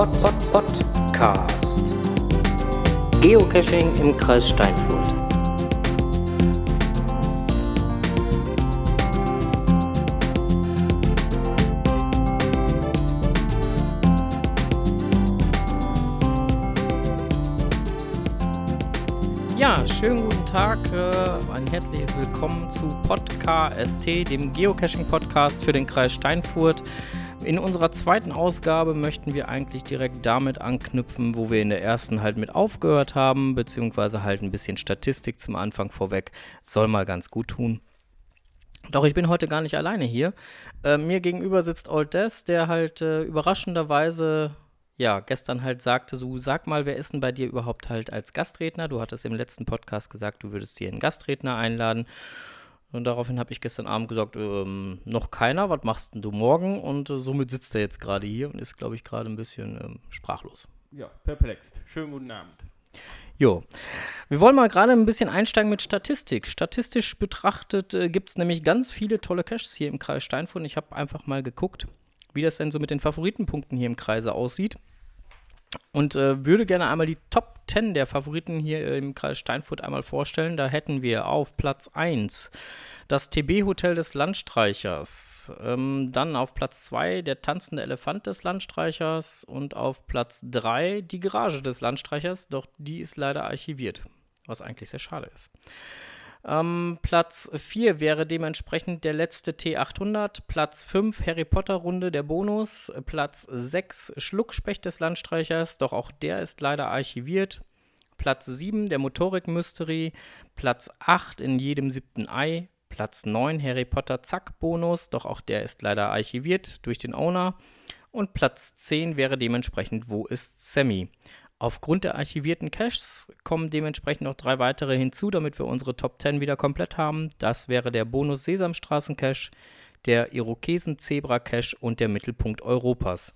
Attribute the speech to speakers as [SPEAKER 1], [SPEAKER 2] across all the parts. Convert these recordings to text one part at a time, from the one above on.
[SPEAKER 1] Pod, Pod, Pod, Podcast. Geocaching im Kreis Steinfurt.
[SPEAKER 2] Ja, schönen guten Tag, äh, ein herzliches Willkommen zu Podcast, dem Geocaching-Podcast für den Kreis Steinfurt. In unserer zweiten Ausgabe möchten wir eigentlich direkt damit anknüpfen, wo wir in der ersten halt mit aufgehört haben, beziehungsweise halt ein bisschen Statistik zum Anfang vorweg. Soll mal ganz gut tun. Doch ich bin heute gar nicht alleine hier. Äh, mir gegenüber sitzt Old Des, der halt äh, überraschenderweise ja, gestern halt sagte, so sag mal, wer ist denn bei dir überhaupt halt als Gastredner? Du hattest im letzten Podcast gesagt, du würdest dir einen Gastredner einladen. Und daraufhin habe ich gestern Abend gesagt, ähm, noch keiner, was machst denn du morgen? Und äh, somit sitzt er jetzt gerade hier und ist, glaube ich, gerade ein bisschen ähm, sprachlos.
[SPEAKER 3] Ja, perplex. Schönen guten Abend.
[SPEAKER 2] Jo. Wir wollen mal gerade ein bisschen einsteigen mit Statistik. Statistisch betrachtet äh, gibt es nämlich ganz viele tolle Caches hier im Kreis Steinfurt. Ich habe einfach mal geguckt, wie das denn so mit den Favoritenpunkten hier im Kreise aussieht. Und äh, würde gerne einmal die Top 10 der Favoriten hier im Kreis Steinfurt einmal vorstellen. Da hätten wir auf Platz 1 das TB-Hotel des Landstreichers. Ähm, dann auf Platz 2 der tanzende Elefant des Landstreichers. Und auf Platz 3 die Garage des Landstreichers. Doch die ist leider archiviert, was eigentlich sehr schade ist. Ähm, Platz 4 wäre dementsprechend der letzte T800. Platz 5 Harry Potter Runde der Bonus. Platz 6 Schluckspecht des Landstreichers, doch auch der ist leider archiviert. Platz 7 der Motorik Mystery. Platz 8 in jedem siebten Ei. Platz 9 Harry Potter Zack Bonus, doch auch der ist leider archiviert durch den Owner. Und Platz 10 wäre dementsprechend Wo ist Sammy? Aufgrund der archivierten Caches kommen dementsprechend noch drei weitere hinzu, damit wir unsere Top 10 wieder komplett haben. Das wäre der Bonus Sesamstraßen Cache, der Irokesen Zebra Cache und der Mittelpunkt Europas.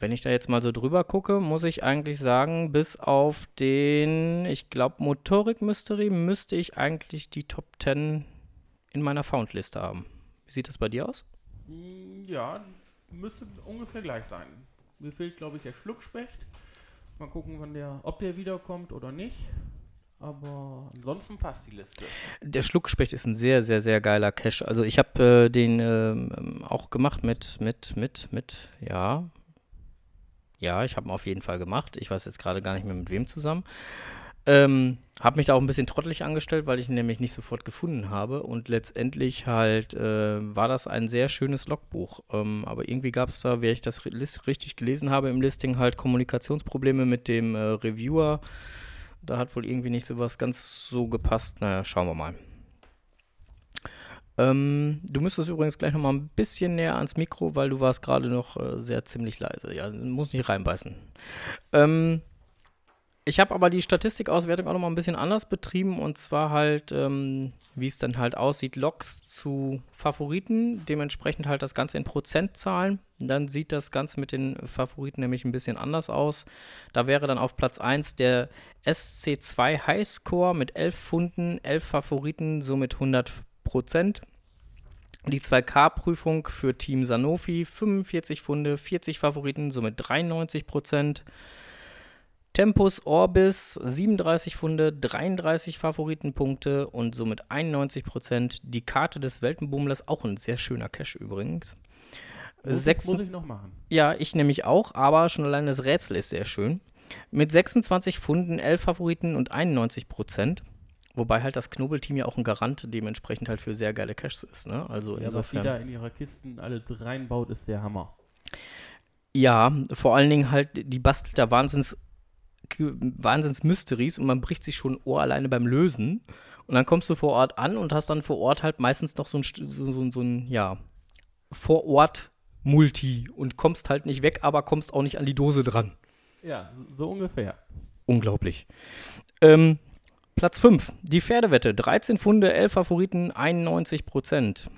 [SPEAKER 2] Wenn ich da jetzt mal so drüber gucke, muss ich eigentlich sagen, bis auf den, ich glaube, Motorik Mystery müsste ich eigentlich die Top 10 in meiner Found-Liste haben. Wie sieht das bei dir aus?
[SPEAKER 3] Ja, müsste ungefähr gleich sein. Mir fehlt, glaube ich, der Schluckspecht. Mal gucken, wann der, ob der wiederkommt oder nicht. Aber ansonsten passt die Liste.
[SPEAKER 2] Der Schluckspecht ist ein sehr, sehr, sehr geiler Cache. Also ich habe äh, den äh, auch gemacht mit, mit, mit, mit, ja. Ja, ich habe ihn auf jeden Fall gemacht. Ich weiß jetzt gerade gar nicht mehr mit wem zusammen. Ähm, habe mich da auch ein bisschen trottelig angestellt, weil ich ihn nämlich nicht sofort gefunden habe. Und letztendlich halt äh, war das ein sehr schönes Logbuch. Ähm, aber irgendwie gab es da, wie ich das richtig gelesen habe im Listing, halt Kommunikationsprobleme mit dem äh, Reviewer. Da hat wohl irgendwie nicht so was ganz so gepasst. Naja, schauen wir mal. Ähm, du müsstest übrigens gleich noch mal ein bisschen näher ans Mikro, weil du warst gerade noch äh, sehr ziemlich leise. Ja, muss nicht reinbeißen. Ähm, ich habe aber die Statistikauswertung auch noch mal ein bisschen anders betrieben und zwar halt, ähm, wie es dann halt aussieht, Logs zu Favoriten, dementsprechend halt das Ganze in Prozentzahlen. Dann sieht das Ganze mit den Favoriten nämlich ein bisschen anders aus. Da wäre dann auf Platz 1 der SC2 Highscore mit 11 Funden, 11 Favoriten, somit 100 Prozent. Die 2K-Prüfung für Team Sanofi, 45 Funde, 40 Favoriten, somit 93 Prozent. Tempus Orbis 37 Funde, 33 Favoritenpunkte und somit 91 Prozent. Die Karte des Weltenbummlers, auch ein sehr schöner Cache übrigens.
[SPEAKER 3] Muss, Sechs, muss ich noch machen.
[SPEAKER 2] Ja, ich nämlich auch, aber schon allein das Rätsel ist sehr schön. Mit 26 Funden, 11 Favoriten und 91 Prozent. Wobei halt das Knobelteam ja auch ein Garant dementsprechend halt für sehr geile Caches ist. Ne? Also
[SPEAKER 3] ja, insofern. Was die da in ihrer Kisten alle reinbaut, ist der Hammer.
[SPEAKER 2] Ja, vor allen Dingen halt, die bastelt da Wahnsinns Wahnsinns-Mysteries und man bricht sich schon Ohr alleine beim Lösen. Und dann kommst du vor Ort an und hast dann vor Ort halt meistens noch so ein, so, so, so ein ja, vor Ort Multi und kommst halt nicht weg, aber kommst auch nicht an die Dose dran.
[SPEAKER 3] Ja, so ungefähr.
[SPEAKER 2] Unglaublich. Ähm, Platz 5, die Pferdewette. 13 Funde, 11 Favoriten, 91 Prozent.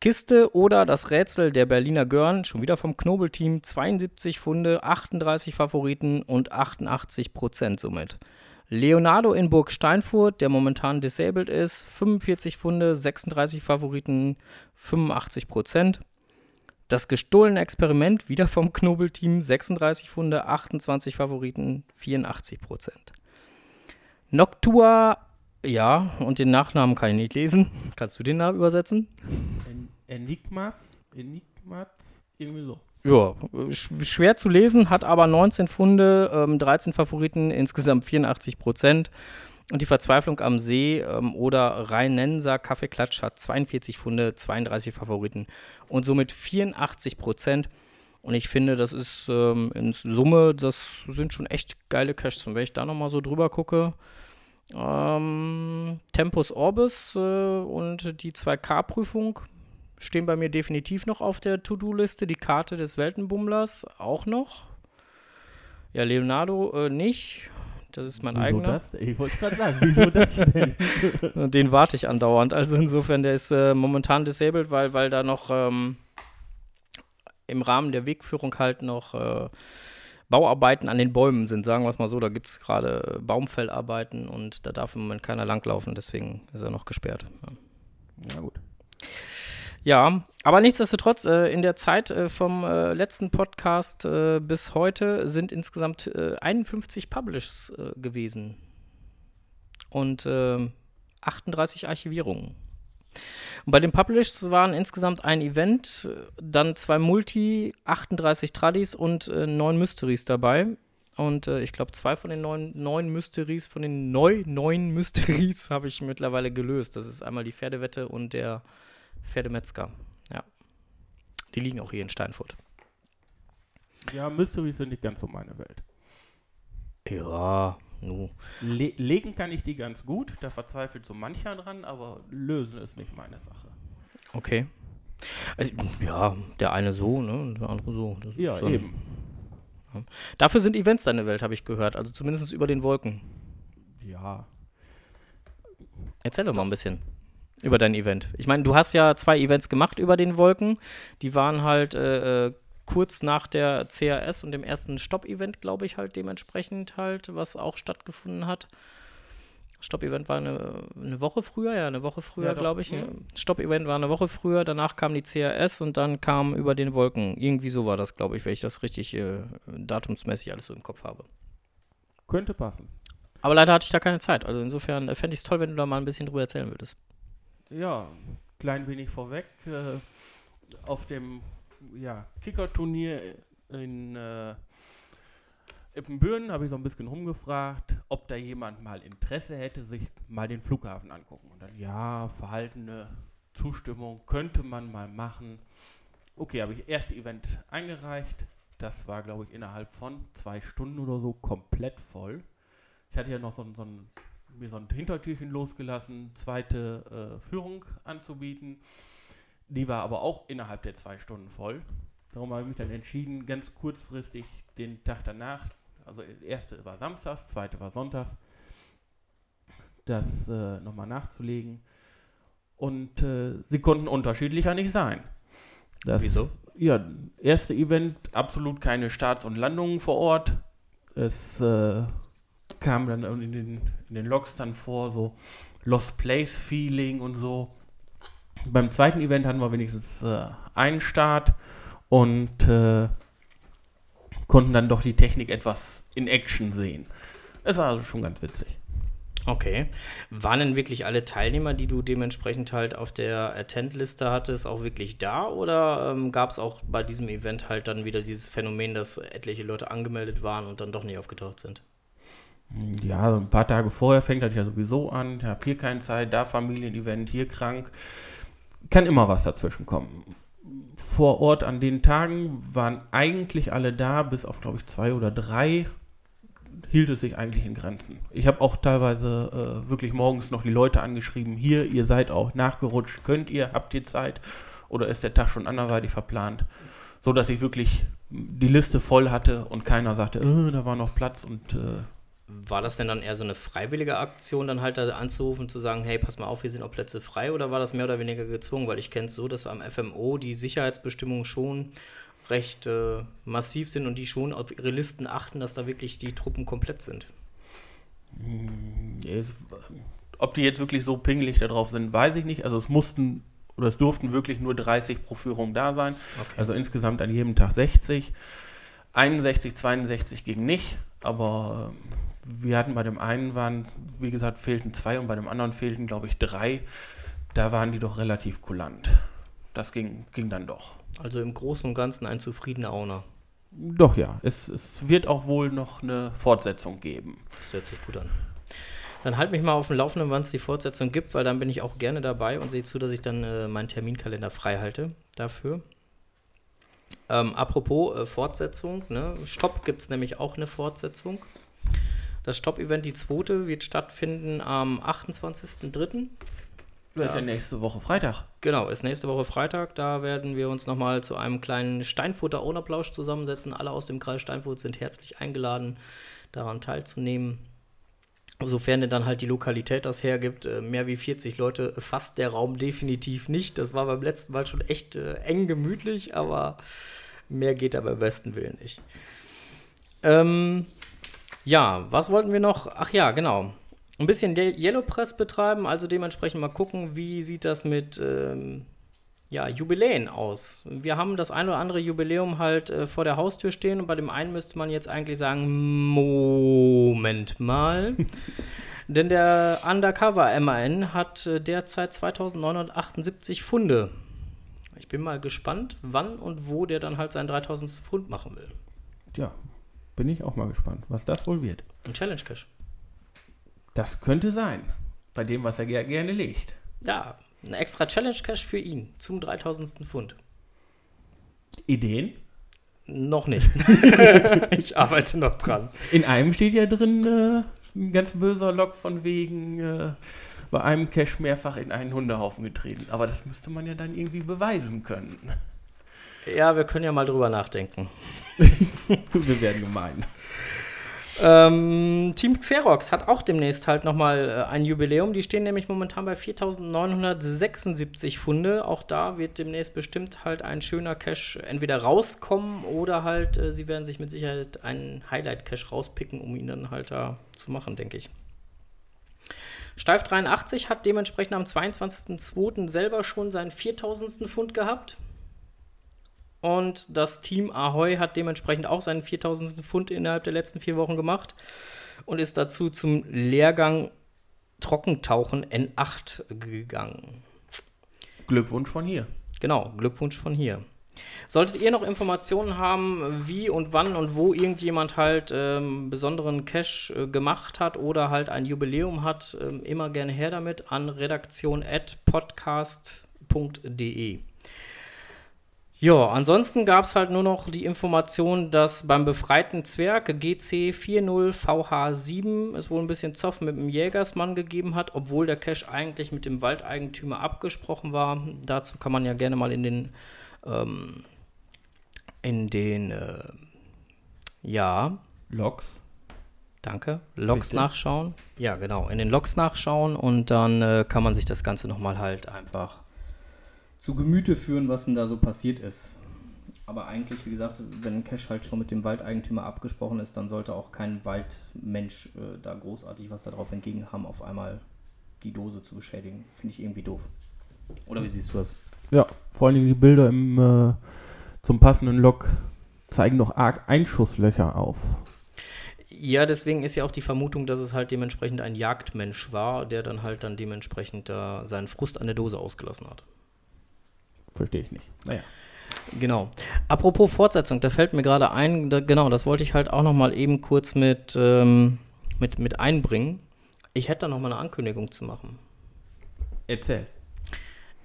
[SPEAKER 2] Kiste oder das Rätsel der Berliner Görn, schon wieder vom Knobelteam, 72 Funde, 38 Favoriten und 88 Prozent somit. Leonardo in Burg Steinfurt, der momentan disabled ist, 45 Funde, 36 Favoriten, 85 Prozent. Das gestohlene Experiment, wieder vom Knobelteam, 36 Funde, 28 Favoriten, 84 Prozent. Noctua, ja, und den Nachnamen kann ich nicht lesen. Kannst du den Namen übersetzen?
[SPEAKER 3] En Enigmas, Enigmat, irgendwie so.
[SPEAKER 2] Ja, sch schwer zu lesen, hat aber 19 Funde, ähm, 13 Favoriten, insgesamt 84 Prozent. Und die Verzweiflung am See ähm, oder Rheinenser Kaffeeklatsch hat 42 Funde, 32 Favoriten und somit 84 Prozent. Und ich finde, das ist ähm, in Summe, das sind schon echt geile Caches. Und wenn ich da nochmal so drüber gucke, ähm, Tempus Orbis äh, und die 2K-Prüfung stehen bei mir definitiv noch auf der To-Do-Liste. Die Karte des Weltenbummlers auch noch. Ja, Leonardo äh, nicht. Das ist mein
[SPEAKER 3] Wieso
[SPEAKER 2] eigener.
[SPEAKER 3] das? Ich wollte gerade sagen, wieso das denn?
[SPEAKER 2] Den warte ich andauernd. Also insofern, der ist äh, momentan disabled, weil, weil da noch ähm, im Rahmen der Wegführung halt noch äh, Bauarbeiten an den Bäumen sind, sagen wir es mal so. Da gibt es gerade Baumfellarbeiten und da darf im Moment keiner langlaufen, deswegen ist er noch gesperrt. Ja.
[SPEAKER 3] Na gut.
[SPEAKER 2] Ja, aber nichtsdestotrotz, äh, in der Zeit äh, vom äh, letzten Podcast äh, bis heute sind insgesamt äh, 51 Publishs äh, gewesen und ähm, 38 Archivierungen. Und bei den Publishs waren insgesamt ein Event, äh, dann zwei Multi, 38 Tradis und äh, neun Mysteries dabei. Und äh, ich glaube, zwei von den neun, neun Mysteries, von den neu, neun Mysteries habe ich mittlerweile gelöst. Das ist einmal die Pferdewette und der Pferdemetzger. Ja. Die liegen auch hier in Steinfurt.
[SPEAKER 3] Ja, Mysteries sind nicht ganz so meine Welt.
[SPEAKER 2] Ja, nu.
[SPEAKER 3] Le legen kann ich die ganz gut, da verzweifelt so mancher dran, aber lösen ist nicht meine Sache.
[SPEAKER 2] Okay. Also, ja, der eine so, ne? und Der andere so. Das
[SPEAKER 3] Ja,
[SPEAKER 2] ist dann-
[SPEAKER 3] eben.
[SPEAKER 2] Dafür sind Events deine Welt, habe ich gehört. Also zumindest über den Wolken.
[SPEAKER 3] Ja.
[SPEAKER 2] Erzähl doch mal ein bisschen über dein Event. Ich meine, du hast ja zwei Events gemacht über den Wolken. Die waren halt äh, äh, kurz nach der CRS und dem ersten Stopp-Event, glaube ich, halt dementsprechend halt, was auch stattgefunden hat. Stopp-Event war eine, eine Woche früher, ja, eine Woche früher,
[SPEAKER 3] Ja,
[SPEAKER 2] glaube ich.
[SPEAKER 3] Mhm.
[SPEAKER 2] Stopp-Event war eine Woche früher, danach kam die CRS und dann kam über den Wolken. Irgendwie so war das, glaube ich, wenn ich das richtig äh, datumsmäßig alles so im Kopf habe.
[SPEAKER 3] Könnte passen.
[SPEAKER 2] Aber leider hatte ich da keine Zeit. Also insofern äh, fände ich es toll, wenn du da mal ein bisschen drüber erzählen würdest.
[SPEAKER 3] Ja, klein wenig vorweg. Äh, auf dem ja, Kicker-Turnier in äh, Ippenbüren habe ich so ein bisschen rumgefragt, ob da jemand mal Interesse hätte, sich mal den Flughafen angucken. Und dann, ja, verhaltene Zustimmung könnte man mal machen. Okay, habe ich erste Event eingereicht. Das war, glaube ich, innerhalb von zwei Stunden oder so komplett voll. Ich hatte ja noch so, so ein mir so ein Hintertürchen losgelassen, zweite äh, Führung anzubieten. Die war aber auch innerhalb der zwei Stunden voll. Darum habe ich mich dann entschieden, ganz kurzfristig den Tag danach, also erste war samstags, zweite war sonntags, das äh, nochmal nachzulegen. Und äh, sie konnten unterschiedlicher nicht sein. Das,
[SPEAKER 2] Wieso?
[SPEAKER 3] Ja, erste Event, absolut keine Starts und Landungen vor Ort. Es äh, kam dann in den, in den Logs dann vor, so Lost Place Feeling und so. Beim zweiten Event hatten wir wenigstens äh, einen Start und äh, konnten dann doch die Technik etwas in Action sehen. Es war also schon ganz witzig.
[SPEAKER 2] Okay. Waren denn wirklich alle Teilnehmer, die du dementsprechend halt auf der Attend-Liste hattest, auch wirklich da? Oder ähm, gab es auch bei diesem Event halt dann wieder dieses Phänomen, dass etliche Leute angemeldet waren und dann doch nicht aufgetaucht sind?
[SPEAKER 3] Ja, ein paar Tage vorher fängt das ja sowieso an. Ich habe hier keine Zeit, da Familienevent, hier krank. Kann immer was dazwischen kommen. Vor Ort an den Tagen waren eigentlich alle da, bis auf, glaube ich, zwei oder drei hielt es sich eigentlich in Grenzen. Ich habe auch teilweise äh, wirklich morgens noch die Leute angeschrieben, hier, ihr seid auch nachgerutscht, könnt ihr, habt ihr Zeit oder ist der Tag schon anderweitig verplant, so dass ich wirklich die Liste voll hatte und keiner sagte, äh, da war noch Platz und äh,
[SPEAKER 2] War das denn dann eher so eine freiwillige Aktion, dann halt da anzurufen, zu sagen, hey, pass mal auf, hier sind auch Plätze frei? Oder war das mehr oder weniger gezwungen? Weil ich kenne es so, dass am FMO die Sicherheitsbestimmungen schon recht äh, massiv sind und die schon auf ihre Listen achten, dass da wirklich die Truppen komplett sind.
[SPEAKER 3] Es, ob die jetzt wirklich so pingelig da drauf sind, weiß ich nicht. Also es mussten oder es durften wirklich nur 30 pro Führung da sein.
[SPEAKER 2] Okay.
[SPEAKER 3] Also insgesamt an jedem Tag 60. 61, 62 ging nicht, aber ähm, wir hatten bei dem einen waren, wie gesagt, fehlten zwei und bei dem anderen fehlten, glaube ich, drei. Da waren die doch relativ kulant. Das ging, ging dann doch.
[SPEAKER 2] Also im Großen und Ganzen ein zufriedener Owner.
[SPEAKER 3] Doch ja, es, es wird auch wohl noch eine Fortsetzung geben.
[SPEAKER 2] Das hört sich gut an. Dann halt mich mal auf dem Laufenden, wann es die Fortsetzung gibt, weil dann bin ich auch gerne dabei und sehe zu, dass ich dann äh, meinen Terminkalender frei halte dafür. Ähm, apropos äh, Fortsetzung, ne? Stopp gibt es nämlich auch eine Fortsetzung. Das Stopp-Event, die zweite, wird stattfinden am 28.03.
[SPEAKER 3] Das ist ja nächste Woche Freitag.
[SPEAKER 2] Genau, ist nächste Woche Freitag. Da werden wir uns nochmal zu einem kleinen Steinfurter Ownerplausch zusammensetzen. Alle aus dem Kreis Steinfurt sind herzlich eingeladen, daran teilzunehmen. Sofern denn dann halt die Lokalität das hergibt, äh, mehr wie 40 Leute fasst der Raum definitiv nicht. Das war beim letzten Mal schon echt äh, eng gemütlich, aber mehr geht da beim besten Willen nicht. Ähm, ja, was wollten wir noch? Ach ja, genau. Ein bisschen Ye- Yellow Press betreiben, also dementsprechend mal gucken, wie sieht das mit ähm, ja, Jubiläen aus. Wir haben das ein oder andere Jubiläum halt äh, vor der Haustür stehen und bei dem einen müsste man jetzt eigentlich sagen, Moment mal. Denn der Undercover MAN hat äh, derzeit 2978 Funde. Ich bin mal gespannt, wann und wo der dann halt seinen 3000 Pfund machen will.
[SPEAKER 3] Ja, bin ich auch mal gespannt, was das wohl wird.
[SPEAKER 2] Ein Challenge Cash.
[SPEAKER 3] Das könnte sein, bei dem, was er ger gerne legt.
[SPEAKER 2] Ja, ein extra Challenge Cash für ihn zum 3000. Pfund.
[SPEAKER 3] Ideen?
[SPEAKER 2] Noch nicht. ich arbeite noch dran.
[SPEAKER 3] In einem steht ja drin äh, ein ganz böser Log von wegen äh, bei einem Cash mehrfach in einen Hundehaufen getreten. Aber das müsste man ja dann irgendwie beweisen können.
[SPEAKER 2] Ja, wir können ja mal drüber nachdenken.
[SPEAKER 3] Wir werden gemein.
[SPEAKER 2] Ähm, Team Xerox hat auch demnächst halt nochmal äh, ein Jubiläum. Die stehen nämlich momentan bei 4.976 Funde. Auch da wird demnächst bestimmt halt ein schöner Cache entweder rauskommen oder halt äh, sie werden sich mit Sicherheit einen Highlight-Cache rauspicken, um ihn dann halt da zu machen, denke ich. Steif 83 hat dementsprechend am 22.02. selber schon seinen 4000. Pfund gehabt. Und das Team Ahoy hat dementsprechend auch seinen 4000. Pfund innerhalb der letzten vier Wochen gemacht und ist dazu zum Lehrgang Trockentauchen N8 gegangen.
[SPEAKER 3] Glückwunsch von hier.
[SPEAKER 2] Genau, Glückwunsch von hier. Solltet ihr noch Informationen haben, wie und wann und wo irgendjemand halt ähm, besonderen Cash äh, gemacht hat oder halt ein Jubiläum hat, ähm, immer gerne her damit an redaktion.podcast.de. Ja, ansonsten gab es halt nur noch die Information, dass beim befreiten Zwerg GC40VH7 es wohl ein bisschen Zoff mit dem Jägersmann gegeben hat, obwohl der Cash eigentlich mit dem Waldeigentümer abgesprochen war. Dazu kann man ja gerne mal in den ähm, in den äh, ja,
[SPEAKER 3] Logs.
[SPEAKER 2] danke, Logs
[SPEAKER 3] Bitte?
[SPEAKER 2] nachschauen. Ja, genau, in den Logs nachschauen und dann äh, kann man sich das Ganze nochmal halt einfach zu Gemüte führen, was denn da so passiert ist. Aber eigentlich, wie gesagt, wenn Cash halt schon mit dem Waldeigentümer abgesprochen ist, dann sollte auch kein Waldmensch äh, da großartig was darauf entgegen haben, auf einmal die Dose zu beschädigen. Finde ich irgendwie doof. Oder wie siehst du das?
[SPEAKER 3] Ja, vor allen Dingen die Bilder im, äh, zum passenden Log zeigen noch arg Einschusslöcher auf.
[SPEAKER 2] Ja, deswegen ist ja auch die Vermutung, dass es halt dementsprechend ein Jagdmensch war, der dann halt dann dementsprechend da seinen Frust an der Dose ausgelassen hat.
[SPEAKER 3] Verstehe ich nicht. Naja.
[SPEAKER 2] Genau. Apropos Fortsetzung, da fällt mir gerade ein, da, genau, das wollte ich halt auch noch mal eben kurz mit, ähm, mit, mit einbringen. Ich hätte da noch mal eine Ankündigung zu machen.
[SPEAKER 3] Erzähl.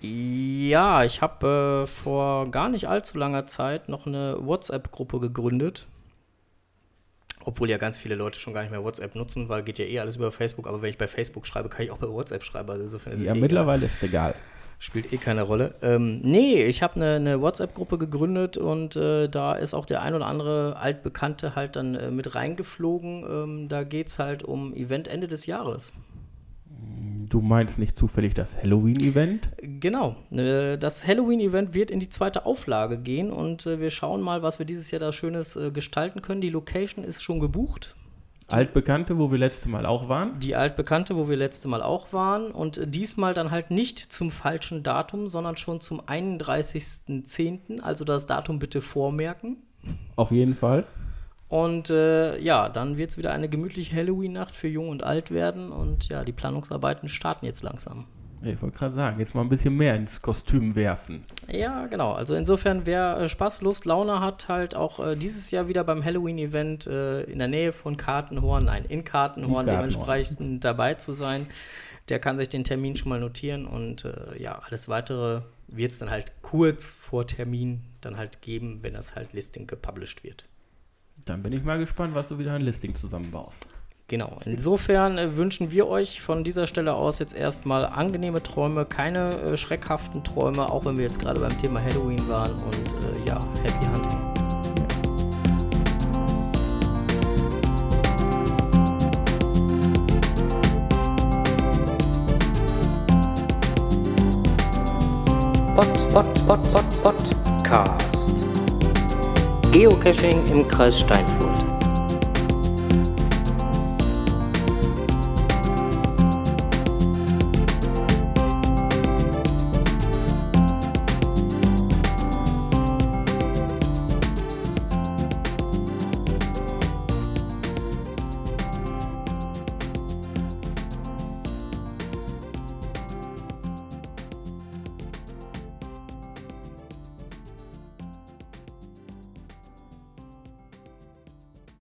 [SPEAKER 2] Ja, ich habe äh, vor gar nicht allzu langer Zeit noch eine WhatsApp-Gruppe gegründet. Obwohl ja ganz viele Leute schon gar nicht mehr WhatsApp nutzen, weil geht ja eh alles über Facebook. Aber wenn ich bei Facebook schreibe, kann ich auch bei WhatsApp schreiben. Also insofern ist es
[SPEAKER 3] Ja,
[SPEAKER 2] eh
[SPEAKER 3] mittlerweile ist egal.
[SPEAKER 2] Spielt eh keine Rolle. Ähm, nee, ich habe eine, eine WhatsApp-Gruppe gegründet und äh, da ist auch der ein oder andere Altbekannte halt dann äh, mit reingeflogen. Ähm, da geht es halt um Event Ende des Jahres.
[SPEAKER 3] Du meinst nicht zufällig das Halloween-Event?
[SPEAKER 2] Genau. Äh, das Halloween-Event wird in die zweite Auflage gehen und äh, wir schauen mal, was wir dieses Jahr da Schönes äh, gestalten können. Die Location ist schon gebucht.
[SPEAKER 3] Altbekannte, wo wir letzte Mal auch waren.
[SPEAKER 2] Die altbekannte, wo wir letzte Mal auch waren. Und diesmal dann halt nicht zum falschen Datum, sondern schon zum 31.10. Also das Datum bitte vormerken.
[SPEAKER 3] Auf jeden Fall.
[SPEAKER 2] Und äh, ja, dann wird es wieder eine gemütliche Halloween-Nacht für Jung und Alt werden. Und ja, die Planungsarbeiten starten jetzt langsam.
[SPEAKER 3] Ich wollte gerade sagen, jetzt mal ein bisschen mehr ins Kostüm werfen.
[SPEAKER 2] Ja, genau. Also insofern, wer äh, Spaß, Lust, Laune hat, halt auch äh, dieses Jahr wieder beim Halloween-Event äh, in der Nähe von Kartenhorn, nein, in Kartenhorn,
[SPEAKER 3] In Kartenhorn.
[SPEAKER 2] dementsprechend dabei zu sein, der kann sich den Termin schon mal notieren und äh, ja, alles weitere wird es dann halt kurz vor Termin dann halt geben, wenn das halt Listing gepublished wird.
[SPEAKER 3] Dann bin ich mal gespannt, was du wieder ein Listing zusammenbaust.
[SPEAKER 2] Genau. Insofern äh, wünschen wir euch von dieser Stelle aus jetzt erstmal angenehme Träume, keine äh, schreckhaften Träume, auch wenn wir jetzt gerade beim Thema Halloween waren und äh, ja, Happy Hunting.
[SPEAKER 1] Pod, Pod, Pod, Pod, Podcast. Geocaching im Kreis Steinfurt.